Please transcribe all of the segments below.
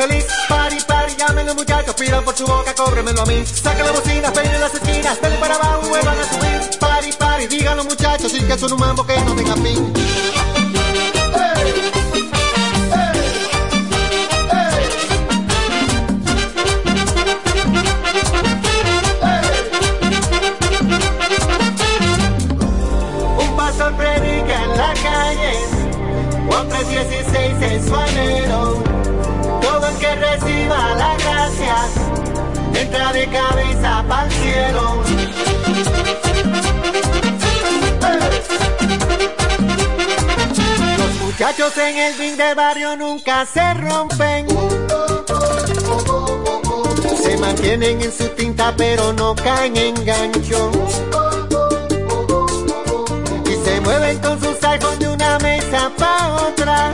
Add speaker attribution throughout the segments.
Speaker 1: feliz. Pari, pari, llamen los muchachos, pidan por su boca, cóbremelo a mí. Saquen la bocina, peinen las esquinas, denle para abajo vuelvan a subir. Pari, pari, digan los muchachos, y que son un mambo que no tenga fin. Juan 3:16 en su anhelo. Todo el que reciba la gracia, entra de cabeza para el cielo. Los muchachos en el ring del barrio nunca se rompen. Se mantienen en su tinta pero no caen en gancho se mueven con sus iPhones de una mesa pa' otra.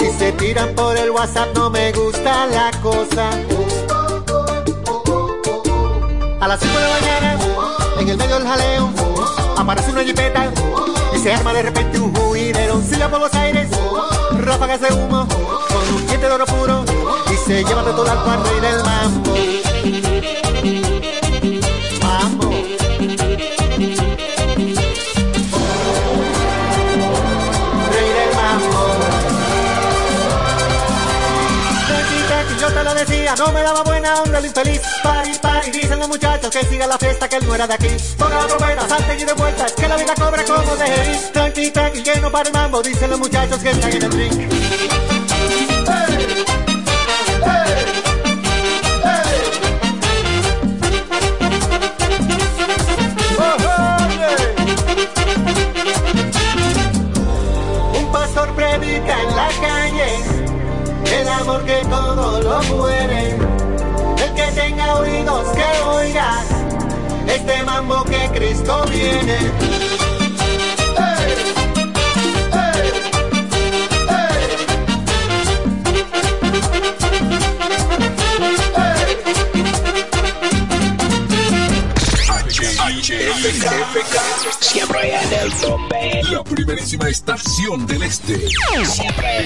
Speaker 1: Y se tiran por el WhatsApp, no me gusta la cosa. A las 5 de la mañana, en el medio del jaleo, aparece una jipeta y se arma de repente un juidero. Silla por los aires, ráfagas de humo, con un diente de oro puro y se lleva de todo al cuarto y del. Mambo. No me daba buena onda el infeliz. Pari, pari, dicen los muchachos que siga la fiesta, que él no era de aquí. Ponga la trompeta, salten y de vuelta, que la vida cobra como de. Tranqui, tranqui, que no para el mambo, dicen los muchachos que están en el ring.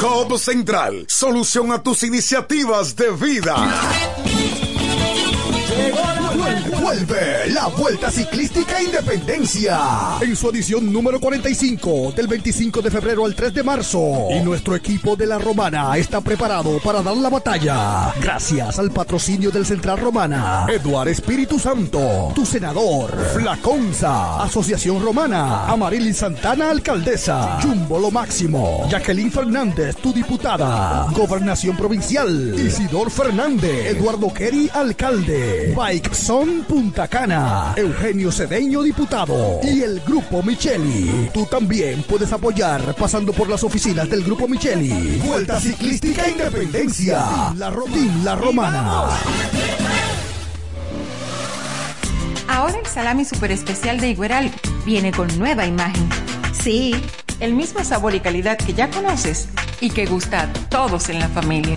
Speaker 2: COP Central, solución a tus iniciativas de vida.
Speaker 3: Vuelve la Vuelta Ciclística Independencia. En su edición número 45 del 25 de febrero al 3 de marzo. Y nuestro equipo de la Romana está preparado para dar la batalla. Gracias al patrocinio del Central Romana, Eduard Espíritu Santo, tu senador, Flaconza, Asociación Romana, Amarili Santana, alcaldesa, Jumbo Lo Máximo, Jacqueline Fernández, tu diputada, Gobernación Provincial, Isidor Fernández, Eduardo Kerry, alcalde, Bike Son Punta Cana, Eugenio Cedeño Diputado y el Grupo Micheli. Tú también puedes apoyar pasando por las oficinas del Grupo Micheli. Vuelta Ciclística e Independencia. La, Roma, la Romana.
Speaker 4: Ahora el salami super especial de Igueral viene con nueva imagen. Sí, el mismo sabor y calidad que ya conoces y que gusta a todos en la familia.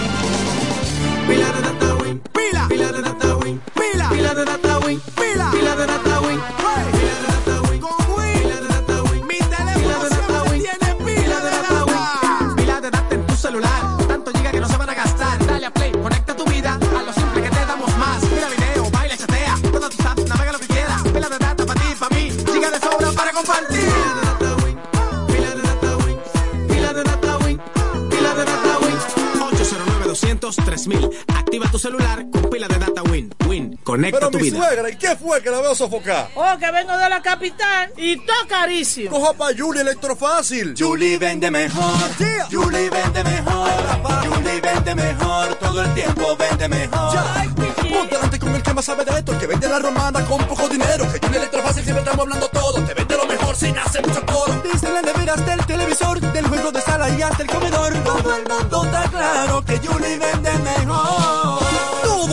Speaker 5: Pila de 3000 Activa tu celular con pila de data Win. Win, conecta
Speaker 6: Pero
Speaker 5: tu
Speaker 6: mi
Speaker 5: vida.
Speaker 6: suegra, ¿y qué fue que la veo sofocar?
Speaker 7: Oh, que vengo de la capital y todo carísimo.
Speaker 6: Coja pa' Julie Electrofácil.
Speaker 8: Julie vende mejor. Julie vende mejor. Julie vende mejor. Todo el tiempo vende mejor.
Speaker 6: Con el que más sabe de esto, el que vende la romana con poco dinero. Que Julie Electrofácil siempre estamos hablando todo. Te vende lo mejor sin hacer mucho coro.
Speaker 8: Desde la nevera hasta el televisor, del juego de sala y hasta el comedor. Todo el mundo está claro que Julie vende mejor.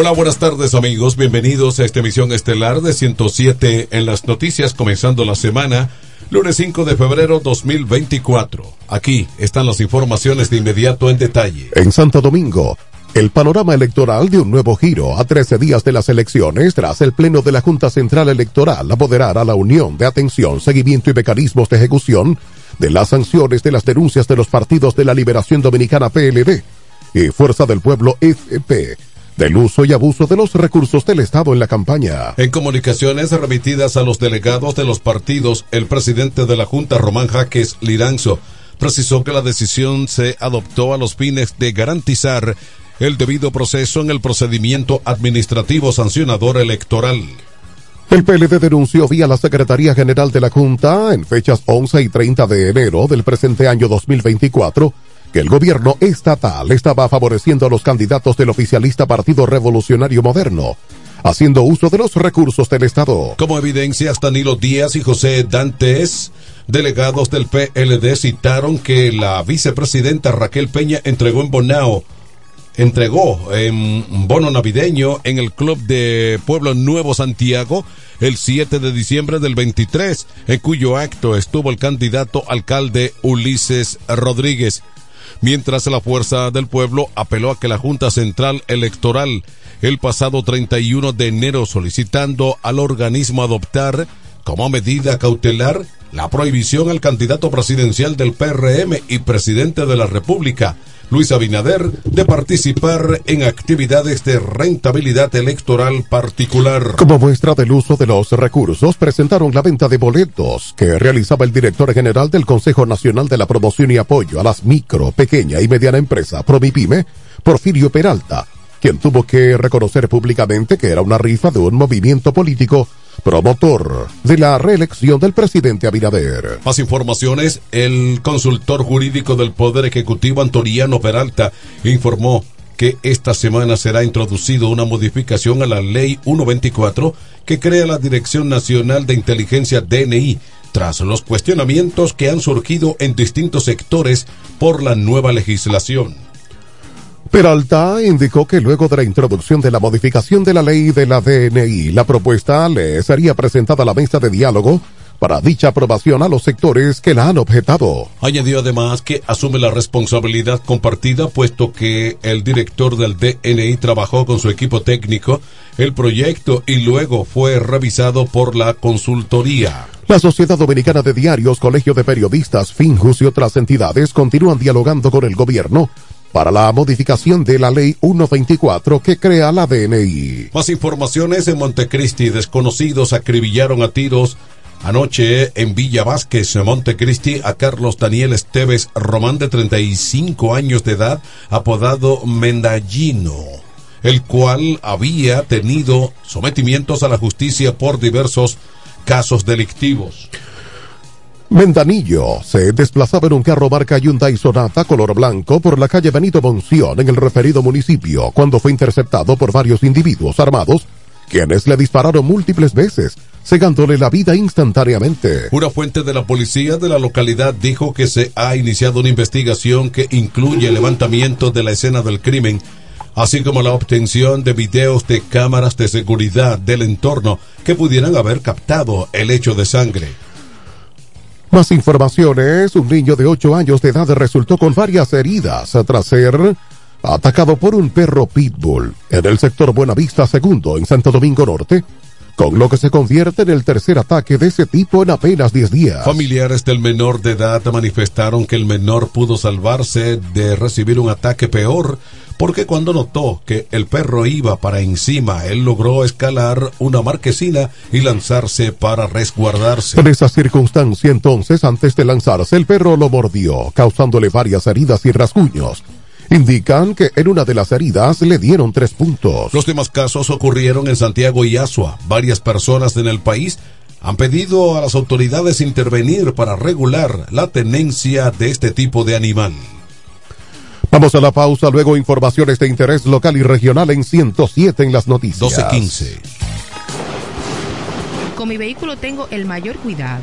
Speaker 9: Hola, buenas tardes amigos, bienvenidos a esta emisión estelar de 107 en las noticias comenzando la semana, lunes 5 de febrero 2024. Aquí están las informaciones de inmediato en detalle.
Speaker 10: En Santo Domingo, el panorama electoral de un nuevo giro a 13 días de las elecciones tras el Pleno de la Junta Central Electoral apoderar a la Unión de Atención, Seguimiento y Mecanismos de Ejecución de las sanciones de las denuncias de los partidos de la Liberación Dominicana PLD y Fuerza del Pueblo FP del uso y abuso de los recursos del Estado en la campaña.
Speaker 9: En comunicaciones remitidas a los delegados de los partidos, el presidente de la Junta, Román Jaques Liranzo, precisó que la decisión se adoptó a los fines de garantizar el debido proceso en el procedimiento administrativo sancionador electoral.
Speaker 10: El PLD denunció vía la Secretaría General de la Junta en fechas 11 y 30 de enero del presente año 2024 que el gobierno estatal estaba favoreciendo a los candidatos del oficialista Partido Revolucionario Moderno, haciendo uso de los recursos del Estado.
Speaker 9: Como evidencias, Danilo Díaz y José Dantes, delegados del PLD, citaron que la vicepresidenta Raquel Peña entregó en Bonao entregó en bono navideño en el Club de Pueblo Nuevo Santiago el 7 de diciembre del 23, en cuyo acto estuvo el candidato alcalde Ulises Rodríguez mientras la Fuerza del Pueblo apeló a que la Junta Central Electoral el pasado 31 de enero solicitando al organismo adoptar como medida cautelar la prohibición al candidato presidencial del PRM y presidente de la República, Luis Abinader, de participar en actividades de rentabilidad electoral particular.
Speaker 10: Como muestra del uso de los recursos, presentaron la venta de boletos que realizaba el director general del Consejo Nacional de la Promoción y Apoyo a las micro, pequeña y mediana empresa, Promipyme, Porfirio Peralta, quien tuvo que reconocer públicamente que era una rifa de un movimiento político promotor de la reelección del presidente Abinader.
Speaker 9: Más informaciones, el consultor jurídico del Poder Ejecutivo Antoniano Peralta informó que esta semana será introducido una modificación a la Ley 124 que crea la Dirección Nacional de Inteligencia DNI tras los cuestionamientos que han surgido en distintos sectores por la nueva legislación.
Speaker 10: Peralta indicó que luego de la introducción de la modificación de la ley de la DNI, la propuesta le sería presentada a la mesa de diálogo para dicha aprobación a los sectores que la han objetado.
Speaker 9: Añadió además que asume la responsabilidad compartida puesto que el director del DNI trabajó con su equipo técnico el proyecto y luego fue revisado por la consultoría.
Speaker 10: La Sociedad Dominicana de Diarios, Colegio de Periodistas, Finjus y otras entidades continúan dialogando con el gobierno para la modificación de la ley 124 que crea la DNI.
Speaker 9: Más informaciones en Montecristi. Desconocidos acribillaron a tiros anoche en Villa Vázquez, Montecristi, a Carlos Daniel Esteves Román de 35 años de edad, apodado Mendallino, el cual había tenido sometimientos a la justicia por diversos casos delictivos.
Speaker 10: Mendanillo se desplazaba en un carro marca Hyundai Sonata color blanco por la calle Benito Monción en el referido municipio cuando fue interceptado por varios individuos armados quienes le dispararon múltiples veces, cegándole la vida instantáneamente.
Speaker 9: Una fuente de la policía de la localidad dijo que se ha iniciado una investigación que incluye el levantamiento de la escena del crimen, así como la obtención de videos de cámaras de seguridad del entorno que pudieran haber captado el hecho de sangre.
Speaker 10: Más informaciones, un niño de 8 años de edad resultó con varias heridas tras ser atacado por un perro pitbull en el sector Buenavista Segundo en Santo Domingo Norte, con lo que se convierte en el tercer ataque de ese tipo en apenas 10 días.
Speaker 9: Familiares del menor de edad manifestaron que el menor pudo salvarse de recibir un ataque peor porque cuando notó que el perro iba para encima, él logró escalar una marquesina y lanzarse para resguardarse.
Speaker 10: En esa circunstancia entonces, antes de lanzarse, el perro lo mordió, causándole varias heridas y rasguños. Indican que en una de las heridas le dieron tres puntos.
Speaker 9: Los demás casos ocurrieron en Santiago y Asua. Varias personas en el país han pedido a las autoridades intervenir para regular la tenencia de este tipo de animal.
Speaker 10: Vamos a la pausa, luego informaciones de interés local y regional en 107 en las noticias.
Speaker 9: 1215.
Speaker 11: Con mi vehículo tengo el mayor cuidado.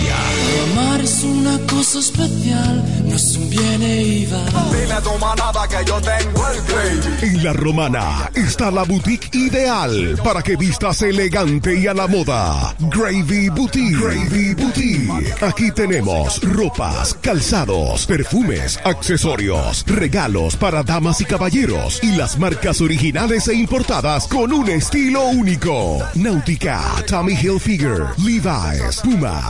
Speaker 12: Amar es una cosa especial, no es un bien e iba.
Speaker 6: Dile a tu manada que yo tengo el gravy.
Speaker 13: En La Romana está la boutique ideal para que vistas elegante y a la moda. Gravy Boutique. Gravy Boutique. Aquí tenemos ropas, calzados, perfumes, accesorios, regalos para damas y caballeros y las marcas originales e importadas con un estilo único. Náutica, Tommy Hilfiger, Levi's, Puma,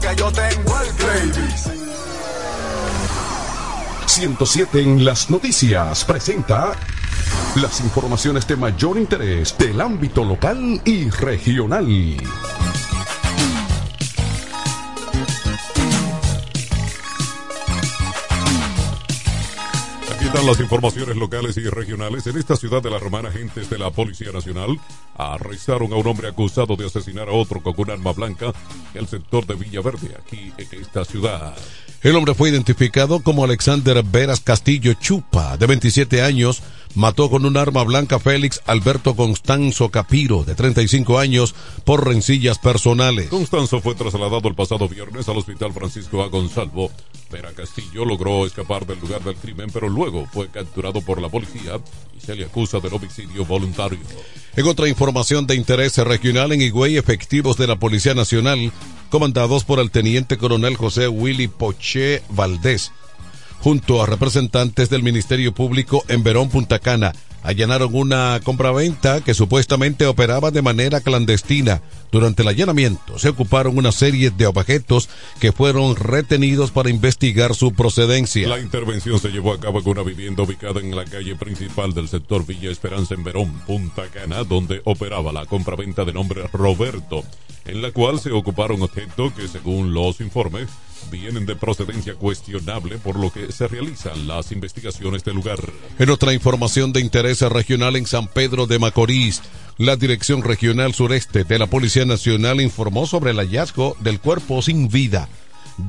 Speaker 6: Que yo tengo el gravy.
Speaker 14: 107 en las noticias presenta las informaciones de mayor interés del ámbito local y regional.
Speaker 15: Las informaciones locales y regionales. En esta ciudad de la Romana, agentes de la Policía Nacional arrestaron a un hombre acusado de asesinar a otro con un arma blanca en el sector de Villaverde, aquí en esta ciudad.
Speaker 9: El hombre fue identificado como Alexander Veras Castillo Chupa, de 27 años, mató con un arma blanca a Félix Alberto Constanzo Capiro, de 35 años, por rencillas personales.
Speaker 15: Constanzo fue trasladado el pasado viernes al Hospital Francisco A. Gonzalvo. Vera Castillo logró escapar del lugar del crimen, pero luego fue capturado por la policía y se le acusa del homicidio voluntario.
Speaker 9: En otra información de interés regional en Higüey, efectivos de la Policía Nacional, comandados por el teniente coronel José Willy Poché Valdés, junto a representantes del Ministerio Público en Verón, Punta Cana, allanaron una compraventa que supuestamente operaba de manera clandestina. Durante el allanamiento se ocuparon una serie de objetos que fueron retenidos para investigar su procedencia.
Speaker 15: La intervención se llevó a cabo en una vivienda ubicada en la calle principal del sector Villa Esperanza en Verón, Punta Cana, donde operaba la compraventa de nombre Roberto, en la cual se ocuparon objetos que según los informes vienen de procedencia cuestionable por lo que se realizan las investigaciones del lugar.
Speaker 9: En otra información de interés regional en San Pedro de Macorís, la Dirección Regional Sureste de la Policía Nacional informó sobre el hallazgo del cuerpo sin vida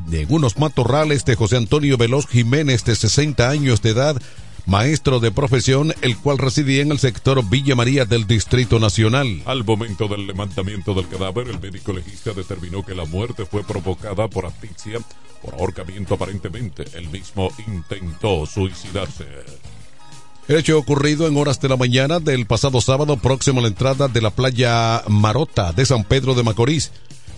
Speaker 9: de unos matorrales de José Antonio Veloz Jiménez de 60 años de edad, maestro de profesión, el cual residía en el sector Villa María del Distrito Nacional.
Speaker 15: Al momento del levantamiento del cadáver, el médico legista determinó que la muerte fue provocada por asfixia, por ahorcamiento aparentemente. El mismo intentó suicidarse.
Speaker 9: El hecho ocurrido en horas de la mañana del pasado sábado próximo a la entrada de la playa Marota de San Pedro de Macorís,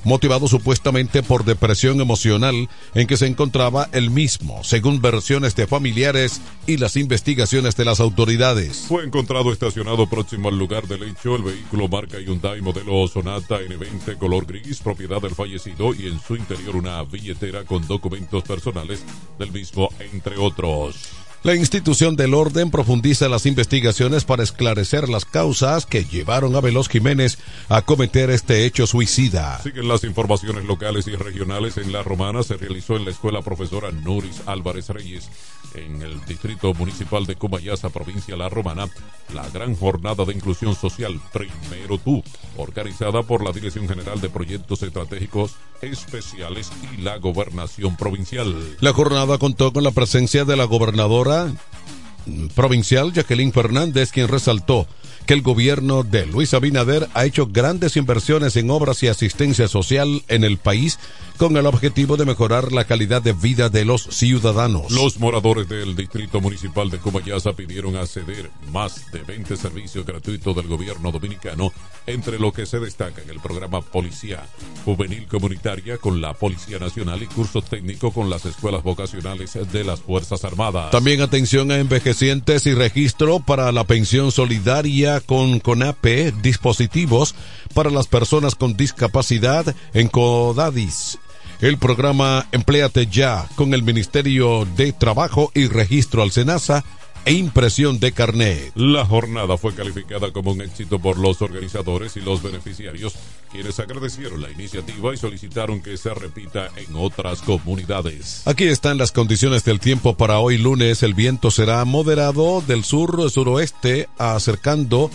Speaker 9: motivado supuestamente por depresión emocional en que se encontraba el mismo, según versiones de familiares y las investigaciones de las autoridades.
Speaker 15: Fue encontrado estacionado próximo al lugar del hecho el vehículo marca Hyundai modelo Sonata N20 color gris, propiedad del fallecido y en su interior una billetera con documentos personales del mismo, entre otros.
Speaker 9: La institución del orden profundiza las investigaciones para esclarecer las causas que llevaron a Veloz Jiménez a cometer este hecho suicida.
Speaker 15: Siguen las informaciones locales y regionales. En La Romana se realizó en la escuela profesora Nuris Álvarez Reyes, en el distrito municipal de Comayasa, provincia La Romana, la gran jornada de inclusión social Primero Tú, organizada por la Dirección General de Proyectos Estratégicos Especiales y la Gobernación Provincial.
Speaker 9: La jornada contó con la presencia de la gobernadora provincial Jacqueline Fernández, quien resaltó que el gobierno de Luis Abinader ha hecho grandes inversiones en obras y asistencia social en el país con el objetivo de mejorar la calidad de vida de los ciudadanos.
Speaker 15: Los moradores del Distrito Municipal de Comayasa pidieron acceder más de 20 servicios gratuitos del gobierno dominicano, entre lo que se destaca en el programa Policía Juvenil Comunitaria con la Policía Nacional y curso técnico con las escuelas vocacionales de las Fuerzas Armadas.
Speaker 9: También atención a envejecientes y registro para la pensión solidaria con CONAPE, dispositivos para las personas con discapacidad en CODADIS. El programa Empléate Ya con el Ministerio de Trabajo y Registro al SENASA e impresión de carnet.
Speaker 15: La jornada fue calificada como un éxito por los organizadores y los beneficiarios, quienes agradecieron la iniciativa y solicitaron que se repita en otras comunidades.
Speaker 9: Aquí están las condiciones del tiempo para hoy lunes. El viento será moderado del sur-suroeste, acercando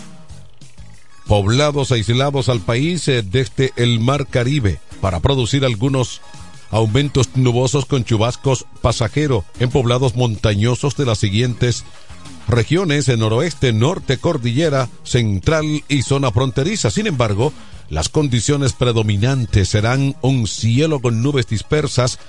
Speaker 9: poblados aislados al país eh, desde el mar Caribe para producir algunos aumentos nubosos con chubascos pasajero en poblados montañosos de las siguientes regiones en noroeste, norte, cordillera, central y zona fronteriza. Sin embargo, las condiciones predominantes serán un cielo con nubes dispersas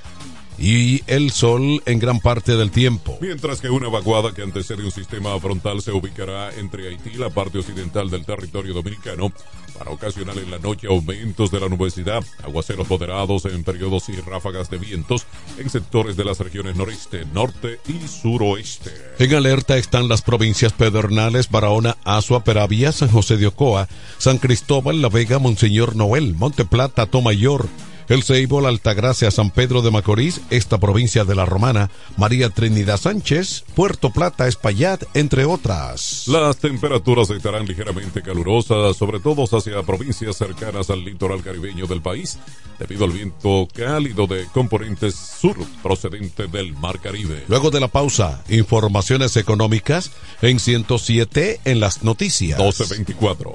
Speaker 9: y el sol en gran parte del tiempo.
Speaker 15: Mientras que una vaguada que antecede un sistema frontal se ubicará entre Haití y la parte occidental del territorio dominicano para ocasionar en la noche aumentos de la nubosidad, aguaceros moderados en periodos y ráfagas de vientos en sectores de las regiones noreste, norte y suroeste.
Speaker 9: En alerta están las provincias pedernales Barahona, Azua, Peravia, San José de Ocoa, San Cristóbal, La Vega, Monseñor Noel, Monte Plata, Tomayor, el Ceibo, la Altagracia, San Pedro de Macorís, esta provincia de la Romana, María Trinidad Sánchez, Puerto Plata, Espaillat, entre otras.
Speaker 15: Las temperaturas estarán ligeramente calurosas, sobre todo hacia provincias cercanas al litoral caribeño del país, debido al viento cálido de componentes sur procedente del Mar Caribe.
Speaker 9: Luego de la pausa, informaciones económicas en 107 en las noticias.
Speaker 15: 1224.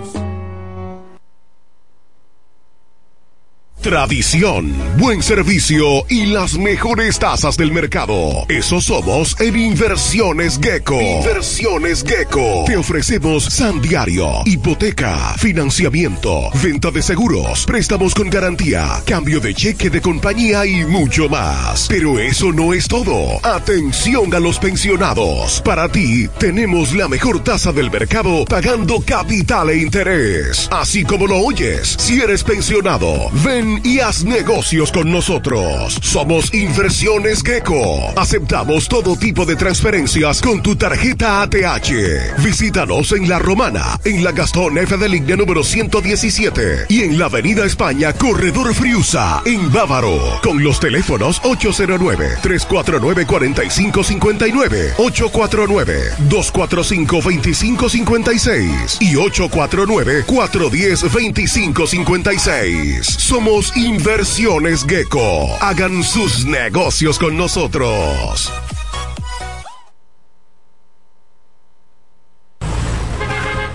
Speaker 13: Tradición, buen servicio y las mejores tasas del mercado. Eso somos en Inversiones Gecko. Inversiones Gecko. Te ofrecemos San Diario, hipoteca, financiamiento, venta de seguros, préstamos con garantía, cambio de cheque de compañía y mucho más. Pero eso no es todo. Atención a los pensionados. Para ti tenemos la mejor tasa del mercado pagando capital e interés. Así como lo oyes, si eres pensionado, ven y haz negocios con nosotros. Somos Inversiones Gecko. Aceptamos todo tipo de transferencias con tu tarjeta ATH. Visítanos en La Romana, en la Gastón F de línea número 117 y en la Avenida España, Corredor Friusa, en Bávaro, con los teléfonos 809-349-4559, 849-245-2556 y 849-410-2556. Somos Inversiones Gecko. Hagan sus negocios con nosotros.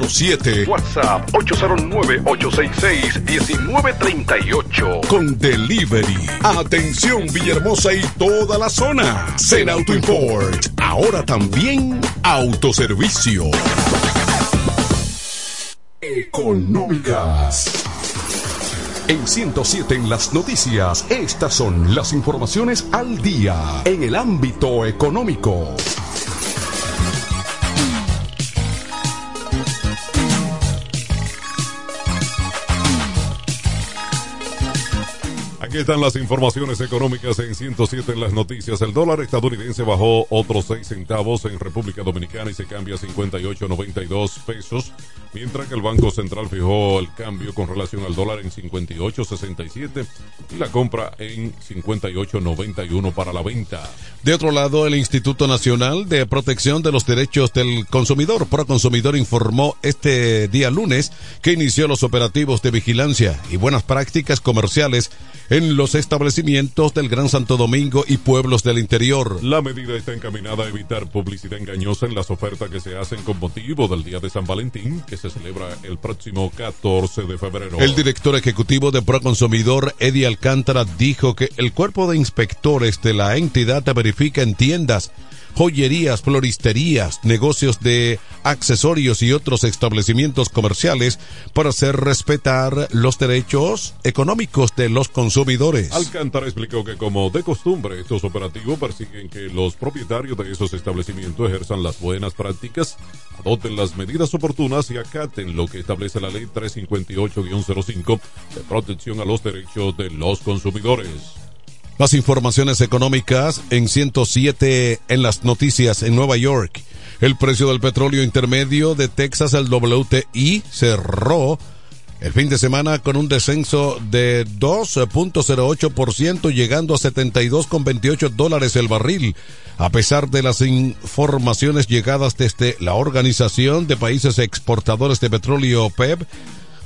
Speaker 14: 09
Speaker 13: WhatsApp 809-866-1938.
Speaker 14: Con delivery. Atención Villahermosa y toda la zona. Zen Auto Import. Ahora también autoservicio. Económicas. En 107 en las noticias, estas son las informaciones al día en el ámbito económico.
Speaker 15: Aquí están las informaciones económicas en 107 en las noticias. El dólar estadounidense bajó otros 6 centavos en República Dominicana y se cambia a 58.92 pesos, mientras que el Banco Central fijó el cambio con relación al dólar en 58.67 y la compra en 58.91 para la venta.
Speaker 9: De otro lado, el Instituto Nacional de Protección de los Derechos del Consumidor, Proconsumidor, informó este día lunes que inició los operativos de vigilancia y buenas prácticas comerciales en los establecimientos del Gran Santo Domingo y pueblos del interior.
Speaker 15: La medida está encaminada a evitar publicidad engañosa en las ofertas que se hacen con motivo del Día de San Valentín, que se celebra el próximo 14 de febrero.
Speaker 9: El director ejecutivo de Proconsumidor, Eddie Alcántara, dijo que el cuerpo de inspectores de la entidad verifica en tiendas joyerías, floristerías, negocios de accesorios y otros establecimientos comerciales para hacer respetar los derechos económicos de los consumidores.
Speaker 15: Alcántara explicó que como de costumbre estos operativos persiguen que los propietarios de esos establecimientos ejerzan las buenas prácticas, adopten las medidas oportunas y acaten lo que establece la ley 358-05 de protección a los derechos de los consumidores.
Speaker 9: Las informaciones económicas en 107 en las noticias en Nueva York. El precio del petróleo intermedio de Texas, el WTI, cerró el fin de semana con un descenso de 2.08%, llegando a 72,28 dólares el barril, a pesar de las informaciones llegadas desde la Organización de Países Exportadores de Petróleo PEP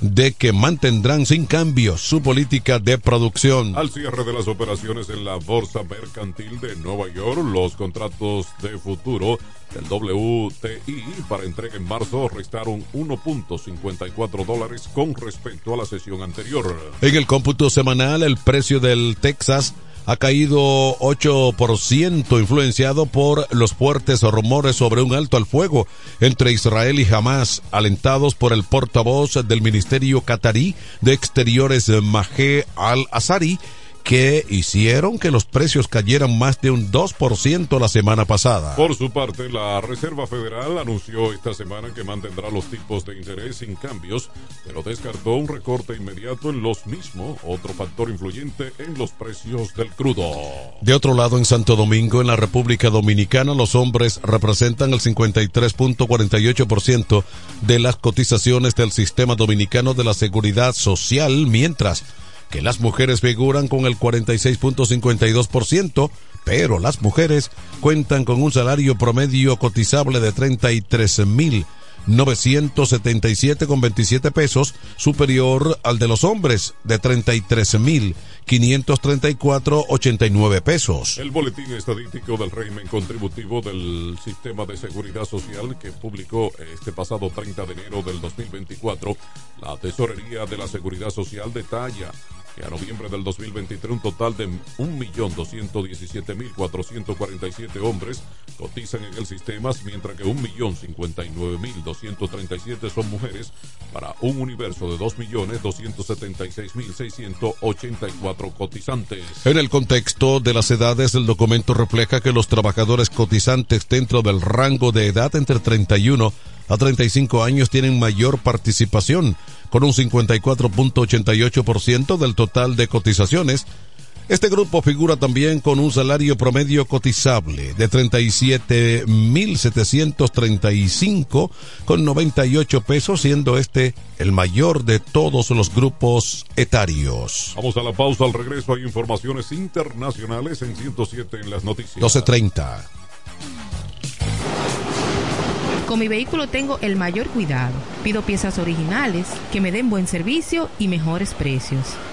Speaker 9: de que mantendrán sin cambio su política de producción.
Speaker 15: Al cierre de las operaciones en la Bolsa Mercantil de Nueva York, los contratos de futuro del WTI para entrega en marzo restaron 1.54 dólares con respecto a la sesión anterior.
Speaker 9: En el cómputo semanal, el precio del Texas ha caído 8%, influenciado por los fuertes rumores sobre un alto al fuego entre Israel y Hamas, alentados por el portavoz del Ministerio Qatarí de Exteriores Mahé al-Azari que hicieron que los precios cayeran más de un 2% la semana pasada.
Speaker 15: Por su parte, la Reserva Federal anunció esta semana que mantendrá los tipos de interés sin cambios, pero descartó un recorte inmediato en los mismos, otro factor influyente en los precios del crudo.
Speaker 9: De otro lado, en Santo Domingo, en la República Dominicana, los hombres representan el 53.48% de las cotizaciones del sistema dominicano de la seguridad social, mientras que las mujeres figuran con el 46.52%, pero las mujeres cuentan con un salario promedio cotizable de 33 mil 977,27 pesos, superior al de los hombres de 33.534,89 pesos.
Speaker 15: El boletín estadístico del régimen contributivo del Sistema de Seguridad Social que publicó este pasado 30 de enero del 2024, la Tesorería de la Seguridad Social detalla que a noviembre del 2023 un total de 1.217.447 hombres cotizan en el sistema, mientras que 1.059.237 son mujeres, para un universo de 2.276.684 cotizantes.
Speaker 9: En el contexto de las edades, el documento refleja que los trabajadores cotizantes dentro del rango de edad entre 31 a 35 años tienen mayor participación, con un 54.88% del total de cotizaciones. Este grupo figura también con un salario promedio cotizable de 37.735 con 98 pesos, siendo este el mayor de todos los grupos etarios.
Speaker 15: Vamos a la pausa, al regreso hay informaciones internacionales en 107 en las noticias.
Speaker 9: 12.30.
Speaker 11: Con mi vehículo tengo el mayor cuidado. Pido piezas originales, que me den buen servicio y mejores precios.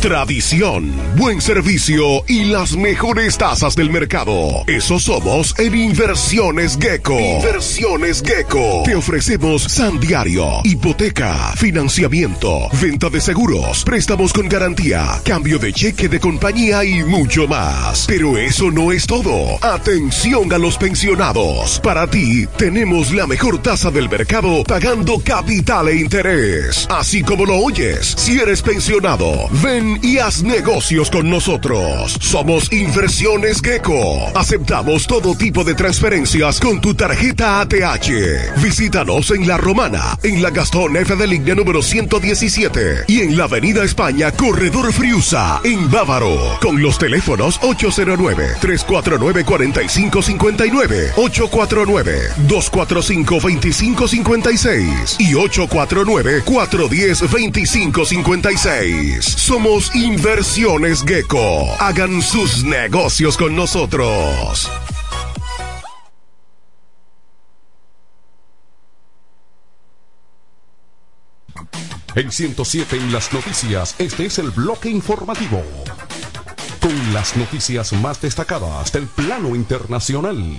Speaker 13: Tradición, buen servicio y las mejores tasas del mercado. Eso somos en Inversiones Gecko. Inversiones Gecko. Te ofrecemos San Diario, hipoteca, financiamiento, venta de seguros, préstamos con garantía, cambio de cheque de compañía y mucho más. Pero eso no es todo. Atención a los pensionados. Para ti tenemos la mejor tasa del mercado pagando capital e interés. Así como lo oyes, si eres pensionado, ven y haz negocios con nosotros. Somos Inversiones Gecko. Aceptamos todo tipo de transferencias con tu tarjeta ATH. Visítanos en La Romana, en la Gastón F de línea número 117 y en la Avenida España, Corredor Friusa, en Bávaro, con los teléfonos 809-349-4559, 849-245-2556 y 849-410-2556. Somos Inversiones Gecko. Hagan sus negocios con nosotros.
Speaker 14: En 107 en las noticias, este es el bloque informativo. Con las noticias más destacadas del plano internacional.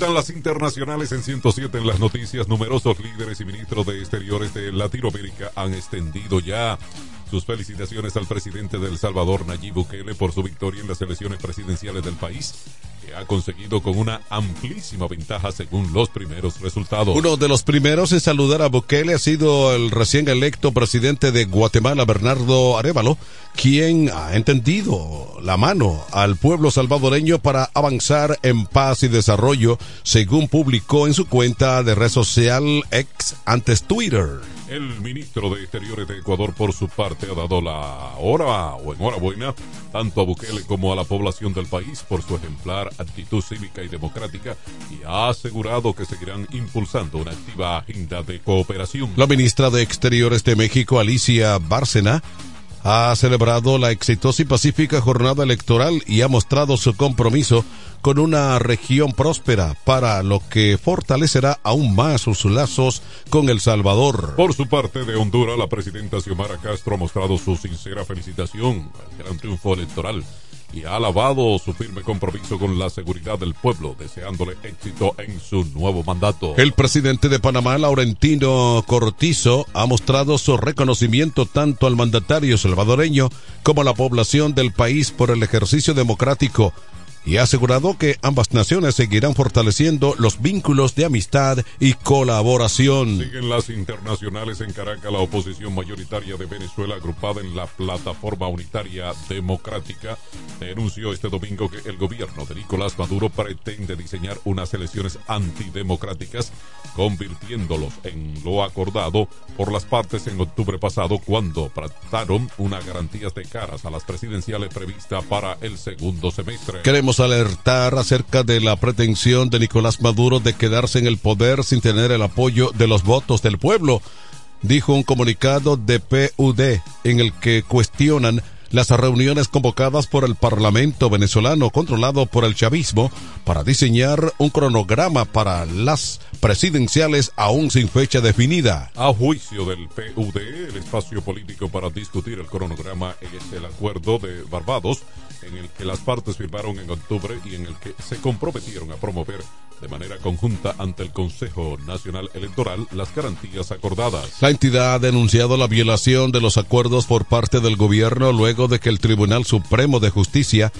Speaker 15: Están las internacionales en 107 en las noticias. Numerosos líderes y ministros de Exteriores de Latinoamérica han extendido ya Sus felicitaciones al presidente de El Salvador, Nayib Bukele, por su victoria en las elecciones presidenciales del país, que ha conseguido con una amplísima ventaja según los primeros resultados.
Speaker 9: Uno de los primeros en saludar a Bukele ha sido el recién electo presidente de Guatemala, Bernardo Arevalo, quien ha entendido la mano al pueblo salvadoreño para avanzar en paz y desarrollo, según publicó en su cuenta de red social ex antes Twitter.
Speaker 15: El ministro de Exteriores de Ecuador, por su parte, ha dado la hora o enhorabuena tanto a Bukele como a la población del país por su ejemplar actitud cívica y democrática y ha asegurado que seguirán impulsando una activa agenda de cooperación.
Speaker 9: La ministra de Exteriores de México, Alicia Bárcena, ha celebrado la exitosa y pacífica jornada electoral y ha mostrado su compromiso con una región próspera, para lo que fortalecerá aún más sus lazos con El Salvador.
Speaker 15: Por su parte, de Honduras, la presidenta Xiomara Castro ha mostrado su sincera felicitación al gran triunfo electoral y ha alabado su firme compromiso con la seguridad del pueblo, deseándole éxito en su nuevo mandato.
Speaker 9: El presidente de Panamá, Laurentino Cortizo, ha mostrado su reconocimiento tanto al mandatario salvadoreño como a la población del país por el ejercicio democrático y ha asegurado que ambas naciones seguirán fortaleciendo los vínculos de amistad y colaboración.
Speaker 15: Siguen las internacionales en Caracas. La oposición mayoritaria de Venezuela, agrupada en la Plataforma Unitaria Democrática, denunció este domingo que el gobierno de Nicolás Maduro pretende diseñar unas elecciones antidemocráticas, convirtiéndolos en lo acordado por las partes en octubre pasado cuando trataron unas garantías de caras a las presidenciales previstas para el segundo semestre.
Speaker 9: Queremos alertar acerca de la pretensión de Nicolás Maduro de quedarse en el poder sin tener el apoyo de los votos del pueblo, dijo un comunicado de PUD en el que cuestionan las reuniones convocadas por el Parlamento venezolano controlado por el chavismo para diseñar un cronograma para las presidenciales aún sin fecha definida.
Speaker 15: A juicio del PUD, el espacio político para discutir el cronograma es el acuerdo de Barbados, en el que las partes firmaron en octubre y en el que se comprometieron a promover de manera conjunta ante el Consejo Nacional Electoral las garantías acordadas.
Speaker 9: La entidad ha denunciado la violación de los acuerdos por parte del gobierno luego de que el Tribunal Supremo de Justicia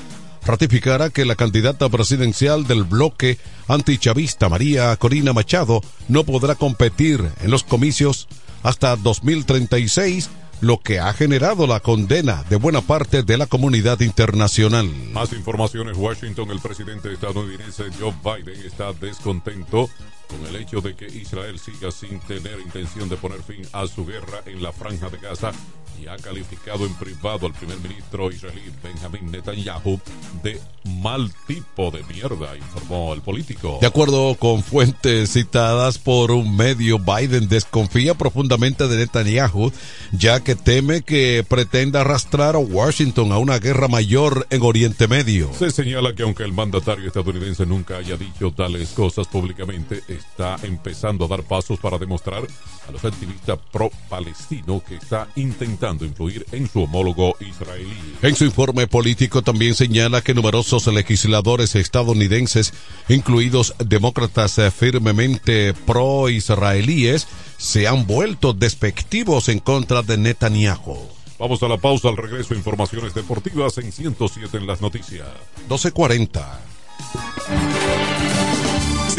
Speaker 9: ratificara que la candidata presidencial del bloque antichavista María Corina Machado no podrá competir en los comicios hasta 2036 lo que ha generado la condena de buena parte de la comunidad internacional.
Speaker 15: Más informaciones, Washington, el presidente estadounidense Joe Biden está descontento con el hecho de que Israel siga sin tener intención de poner fin a su guerra en la franja de Gaza y ha calificado en privado al primer ministro israelí Benjamin Netanyahu de mal tipo de mierda, informó el político.
Speaker 9: De acuerdo con fuentes citadas por un medio, Biden desconfía profundamente de Netanyahu, ya que teme que pretenda arrastrar a Washington a una guerra mayor en Oriente Medio.
Speaker 15: Se señala que aunque el mandatario estadounidense nunca haya dicho tales cosas públicamente, está empezando a dar pasos para demostrar a los activistas pro-palestinos que está intentando influir en su homólogo israelí.
Speaker 9: En su informe político también señala que numerosos legisladores estadounidenses, incluidos demócratas eh, firmemente pro-israelíes, se han vuelto despectivos en contra de Netanyahu.
Speaker 15: Vamos a la pausa, al regreso, informaciones deportivas en 107 en las noticias.
Speaker 9: 1240.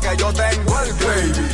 Speaker 13: Que yo tengo el gravy.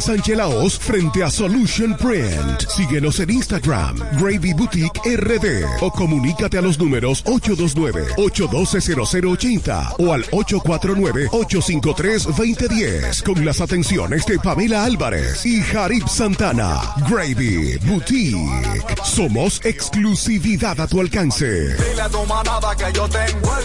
Speaker 13: Sánchez Laos, frente a Solution Print. Síguenos en Instagram, Gravy Boutique RD, o comunícate a los números 829-812-0080 o al 849-853-2010 con las atenciones de Pamela Álvarez y Jarib Santana. Gravy Boutique. Somos exclusividad a tu alcance.
Speaker 16: que yo tengo el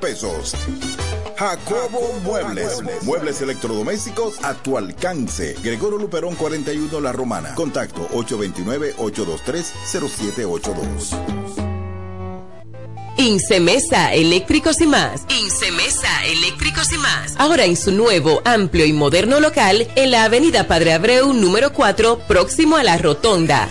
Speaker 16: pesos. Jacobo Muebles. Muebles electrodomésticos a tu alcance. Gregorio Luperón 41 La Romana. Contacto 829-823-0782.
Speaker 17: Incemesa Eléctricos y más. Incemesa Eléctricos y más. Ahora en su nuevo, amplio y moderno local en la Avenida Padre Abreu número 4, próximo a la Rotonda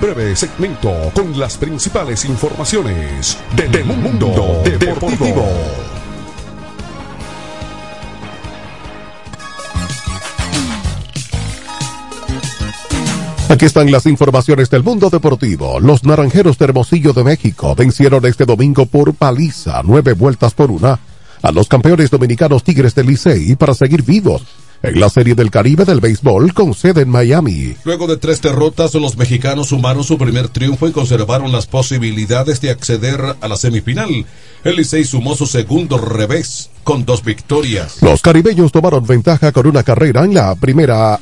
Speaker 14: breve segmento con las principales informaciones del mundo deportivo.
Speaker 10: Aquí están las informaciones del mundo deportivo. Los Naranjeros de Hermosillo de México vencieron este domingo por paliza, nueve vueltas por una, a los campeones dominicanos Tigres del Licey para seguir vivos en la Serie del Caribe del Béisbol con sede en Miami.
Speaker 9: Luego de tres derrotas, los mexicanos sumaron su primer triunfo y conservaron las posibilidades de acceder a la semifinal. El Licey sumó su segundo revés con dos victorias.
Speaker 10: Los caribeños tomaron ventaja con una carrera en la primera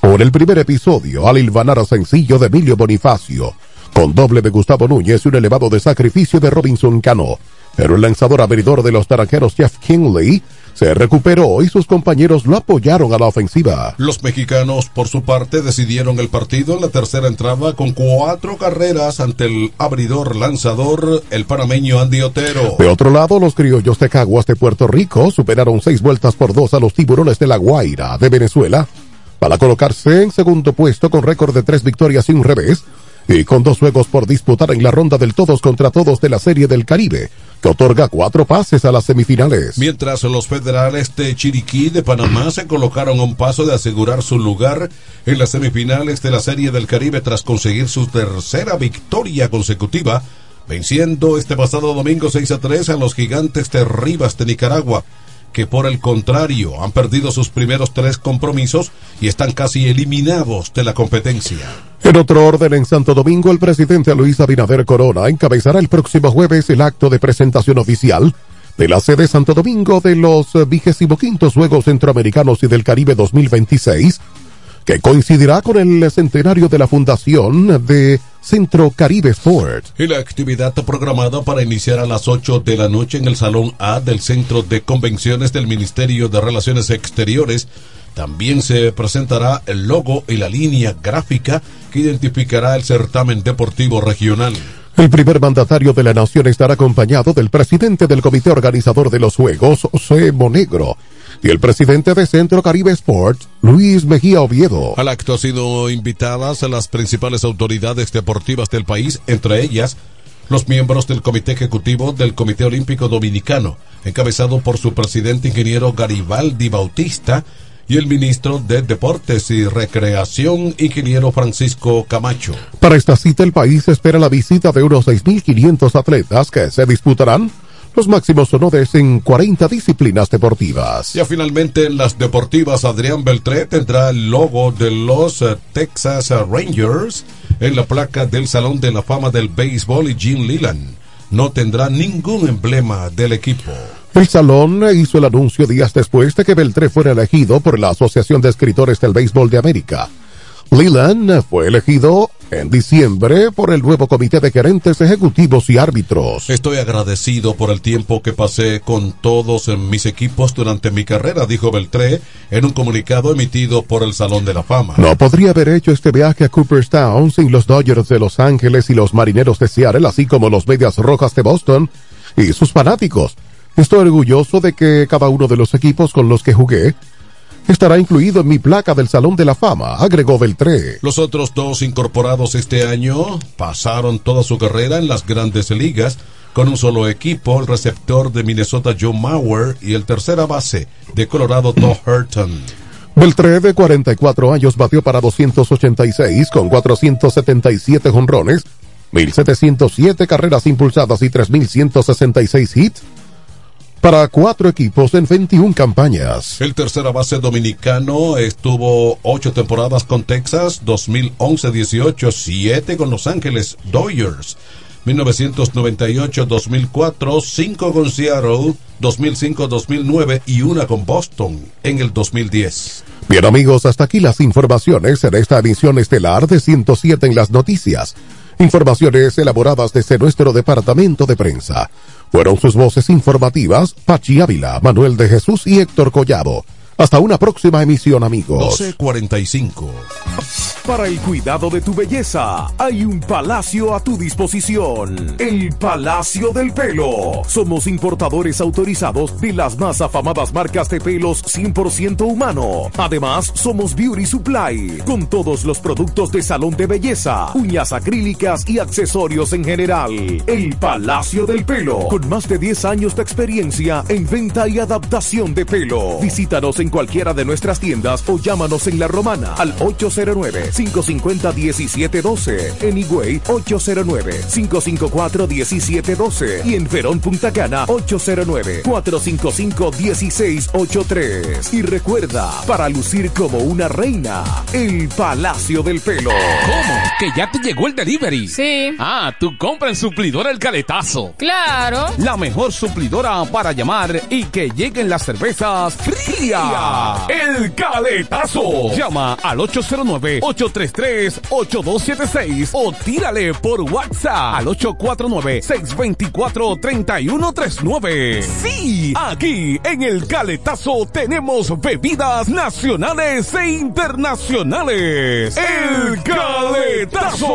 Speaker 10: por el primer episodio al hilvanar a sencillo de Emilio Bonifacio, con doble de Gustavo Núñez y un elevado de sacrificio de Robinson Cano. Pero el lanzador abridor de los naranjeros Jeff Kingley se recuperó y sus compañeros lo apoyaron a la ofensiva.
Speaker 9: Los mexicanos, por su parte, decidieron el partido en la tercera entrada con cuatro carreras ante el abridor lanzador, el panameño Andy Otero.
Speaker 10: De otro lado, los criollos de Caguas de Puerto Rico superaron seis vueltas por dos a los tiburones de La Guaira de Venezuela para colocarse en segundo puesto con récord de tres victorias y un revés y con dos juegos por disputar en la ronda del todos contra todos de la Serie del Caribe, que otorga cuatro pases a las semifinales.
Speaker 9: Mientras los federales de Chiriquí de Panamá se colocaron a un paso de asegurar su lugar en las semifinales de la Serie del Caribe tras conseguir su tercera victoria consecutiva, venciendo este pasado domingo 6 a 3 a los gigantes de Rivas de Nicaragua que por el contrario han perdido sus primeros tres compromisos y están casi eliminados de la competencia.
Speaker 10: En otro orden, en Santo Domingo, el presidente Luis Abinader Corona encabezará el próximo jueves el acto de presentación oficial de la sede Santo Domingo de los vigésimo quintos Juegos Centroamericanos y del Caribe 2026 que coincidirá con el centenario de la fundación de Centro Caribe Sports.
Speaker 9: Y la actividad programada para iniciar a las 8 de la noche en el Salón A del Centro de Convenciones del Ministerio de Relaciones Exteriores. También se presentará el logo y la línea gráfica que identificará el certamen deportivo regional.
Speaker 10: El primer mandatario de la nación estará acompañado del presidente del comité organizador de los Juegos, José Monegro, y el presidente de Centro Caribe Sports, Luis Mejía Oviedo.
Speaker 9: Al acto han sido invitadas a las principales autoridades deportivas del país, entre ellas los miembros del Comité Ejecutivo del Comité Olímpico Dominicano, encabezado por su presidente ingeniero Garibaldi Bautista, y el ministro de Deportes y Recreación, ingeniero Francisco Camacho.
Speaker 10: Para esta cita, el país espera la visita de unos 6.500 atletas que se disputarán los máximos honores en 40 disciplinas deportivas.
Speaker 9: Ya finalmente en las deportivas, Adrián Beltré tendrá el logo de los eh, Texas Rangers en la placa del Salón de la Fama del Béisbol y Jim Leland no tendrá ningún emblema del equipo.
Speaker 10: El salón hizo el anuncio días después de que Beltré fuera elegido por la Asociación de Escritores del Béisbol de América. Leland fue elegido en diciembre por el nuevo comité de gerentes ejecutivos y árbitros.
Speaker 9: Estoy agradecido por el tiempo que pasé con todos mis equipos durante mi carrera, dijo Beltré en un comunicado emitido por el Salón de la Fama.
Speaker 10: No podría haber hecho este viaje a Cooperstown sin los Dodgers de Los Ángeles y los Marineros de Seattle, así como los Medias Rojas de Boston y sus fanáticos. Estoy orgulloso de que cada uno de los equipos con los que jugué estará incluido en mi placa del Salón de la Fama, agregó Beltré.
Speaker 9: Los otros dos incorporados este año pasaron toda su carrera en las grandes ligas con un solo equipo, el receptor de Minnesota Joe Mauer y el tercera base de Colorado Todd Hurton.
Speaker 10: Beltré, de 44 años, batió para 286 con 477 jonrones, 1.707 carreras impulsadas y 3.166 hits para cuatro equipos en 21 campañas.
Speaker 9: El tercera base dominicano estuvo ocho temporadas con Texas, 2011-18, siete con Los Ángeles Dodgers, 1998-2004, cinco con Seattle, 2005-2009 y una con Boston en el 2010.
Speaker 10: Bien amigos, hasta aquí las informaciones en esta emisión estelar de 107 en las noticias. Informaciones elaboradas desde nuestro departamento de prensa. Fueron sus voces informativas Pachi Ávila, Manuel de Jesús y Héctor Collado. Hasta una próxima emisión, amigos.
Speaker 9: 1245.
Speaker 6: Para el cuidado de tu belleza, hay un palacio a tu disposición. El Palacio del Pelo. Somos importadores autorizados de las más afamadas marcas de pelos 100% humano. Además, somos Beauty Supply, con todos los productos de salón de belleza, uñas acrílicas y accesorios en general. El Palacio del Pelo, con más de 10 años de experiencia en venta y adaptación de pelo. Visítanos en cualquiera de nuestras tiendas o llámanos en La Romana al 809-550-1712, en Higüey 809-554-1712 y en Verón Punta Cana 809-455-1683. Y recuerda, para lucir como una reina, el Palacio del Pelo.
Speaker 18: ¿Cómo? ¿Que ya te llegó el delivery?
Speaker 7: Sí.
Speaker 18: Ah, tú compra en Suplidora El Caletazo.
Speaker 7: Claro.
Speaker 18: La mejor suplidora para llamar y que lleguen las cervezas frías. El Caletazo. Llama al 809-833-8276 o tírale por WhatsApp al 849-624-3139. Sí, aquí en El Caletazo tenemos bebidas nacionales e internacionales. El Caletazo.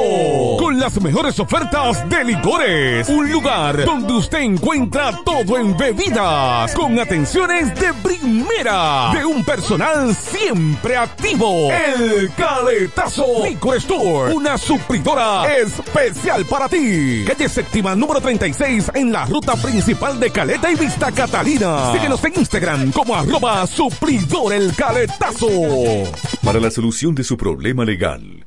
Speaker 18: Con las mejores ofertas de licores. Un lugar donde usted encuentra todo en bebidas. Con atenciones de primera. De un personal siempre activo. El Caletazo Licor Store. Una supridora especial para ti. Calle séptima número 36 en la ruta principal de Caleta y Vista Catalina. Síguenos en Instagram como arroba supridor el caletazo.
Speaker 19: Para la solución de su problema legal,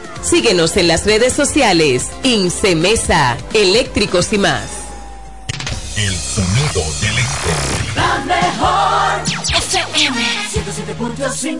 Speaker 17: Síguenos en las redes sociales. Incemesa, eléctricos y más.
Speaker 14: El sonido del este.
Speaker 20: La mejor FM 107.5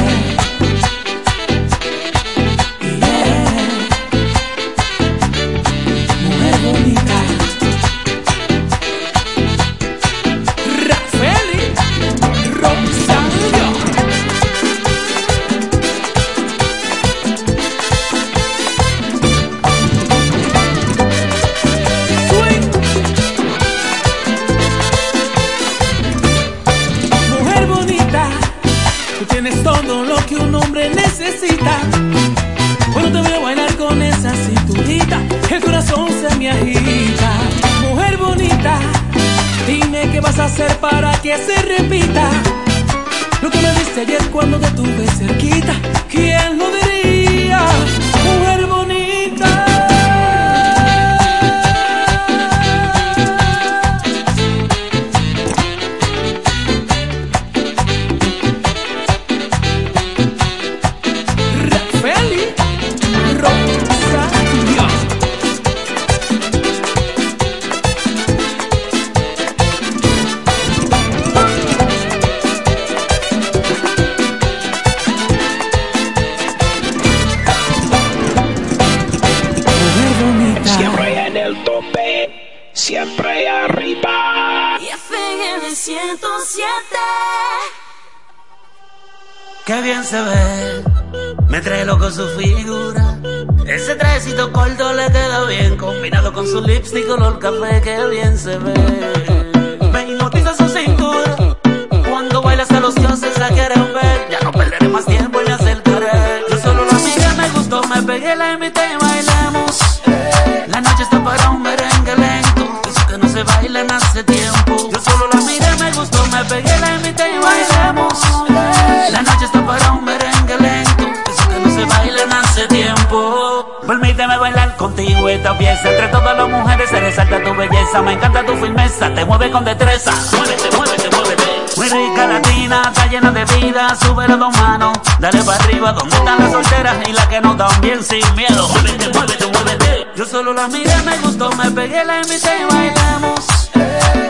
Speaker 21: Me
Speaker 22: encanta tu firmeza, te mueve con destreza. Muévete, muévete, muévete. Muy rica latina, está llena de vida, sube las dos manos, dale para arriba, donde están las solteras y las que no dan bien sin miedo. Muévete, muévete, muévete. Yo solo la miré, me gustó, me pegué, la invité y bailamos.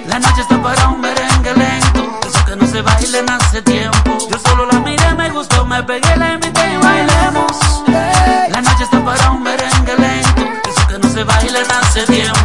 Speaker 22: La noche está para un merengue lento, eso que no se baila en hace tiempo. Yo solo la miré, me gustó, me pegué, la invité y bailamos. La noche está para un merengue lento, eso que no se baila en hace tiempo.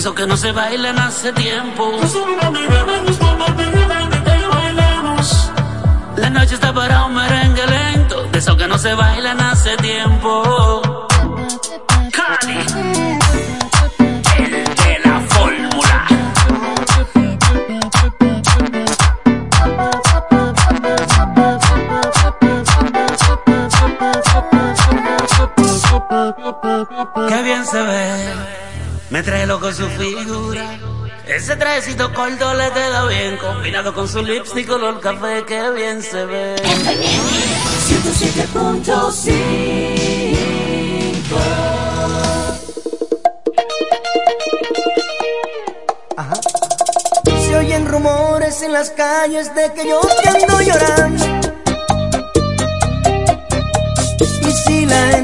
Speaker 22: Eso que no se bailan hace tiempo. Yo soy una amiga, me gustó más de que ya bailamos. La noche está para un merengue lento. De eso que no se bailan hace tiempo. Cali. Me trae loco su figura. Ese trajecito corto le queda bien, combinado con su lipstick color café, que bien se ve.
Speaker 23: 107.5 Ajá. Se oyen rumores en las calles de que yo te ando llorando. Y si la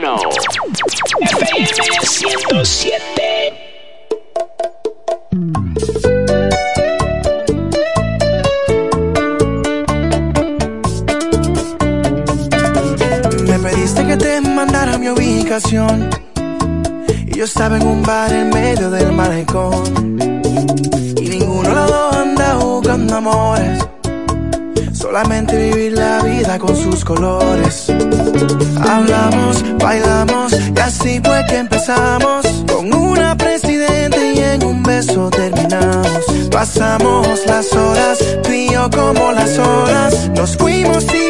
Speaker 24: 107.
Speaker 23: Me pediste que te
Speaker 25: mandara mi ubicación. Y yo estaba en un bar en medio del malecón. Y ninguno de los dos anda buscando amores. Solamente vivir la vida con sus colores. Hablamos, bailamos y así fue que empezamos. Con una presidente y en un beso terminamos. Pasamos las horas, tú y yo como las horas. Nos fuimos y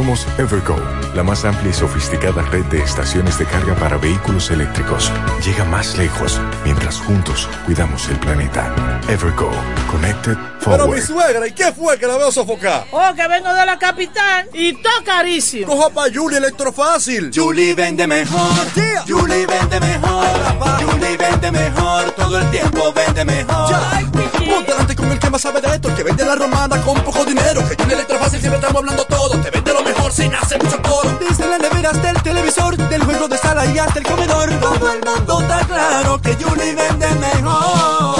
Speaker 26: Somos Evergo, la más amplia y sofisticada red de estaciones de carga para vehículos eléctricos. Llega más lejos mientras juntos cuidamos el planeta. Evergo, Connected
Speaker 6: Pero mi
Speaker 26: Forward.
Speaker 6: suegra, ¿y qué fue que la veo sofocar?
Speaker 7: Oh, que vengo de la capital y todo carísimo.
Speaker 6: Coja pa' Julie Electrofácil.
Speaker 5: Julie vende mejor. Julie vende mejor. Julie vende mejor. Todo el tiempo vende mejor.
Speaker 6: Ponte delante con el que más sabe de esto, el que vende la romana con poco dinero. Que Julie Electrofácil siempre estamos hablando todo. Te sin hacer mucho coro. Desde las neveras del televisor, del juego de sala y hasta el comedor. Todo el mundo está claro que Julie vende mejor.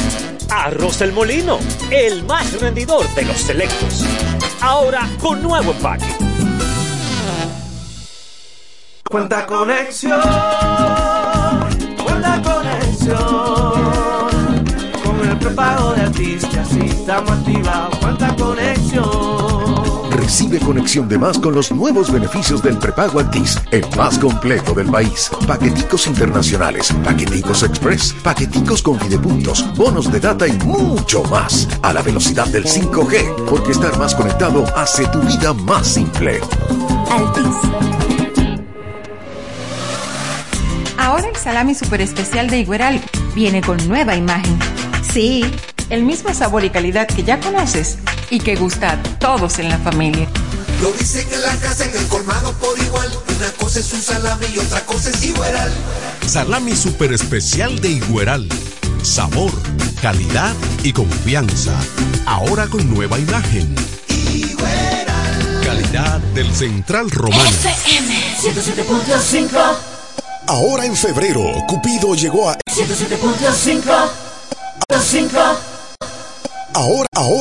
Speaker 27: Arroz El Molino, el más rendidor de los selectos. Ahora con nuevo empaque.
Speaker 25: Cuenta conexión, cuenta conexión. Con el prepago de artistas y estamos activados. Cuenta conexión.
Speaker 28: Recibe conexión de más con los nuevos beneficios del prepago Altis, el más completo del país. Paqueticos internacionales, paqueticos express, paqueticos con videopuntos, bonos de data y mucho más. A la velocidad del 5G, porque estar más conectado hace tu vida más simple.
Speaker 29: Altis. Ahora el salami super especial de Igueral viene con nueva imagen. Sí, el mismo sabor y calidad que ya conoces y que gusta a todos en la familia.
Speaker 30: Lo dicen en la casa, en el colmado por igual. Una cosa es un salami y otra cosa es Igueral.
Speaker 14: Salami super especial de Igueral. Sabor, calidad y confianza. Ahora con nueva imagen. Calidad del Central Romano.
Speaker 31: FM 107.5
Speaker 13: Ahora en febrero, Cupido llegó a
Speaker 31: 107.5 5
Speaker 13: Ahora, ahora.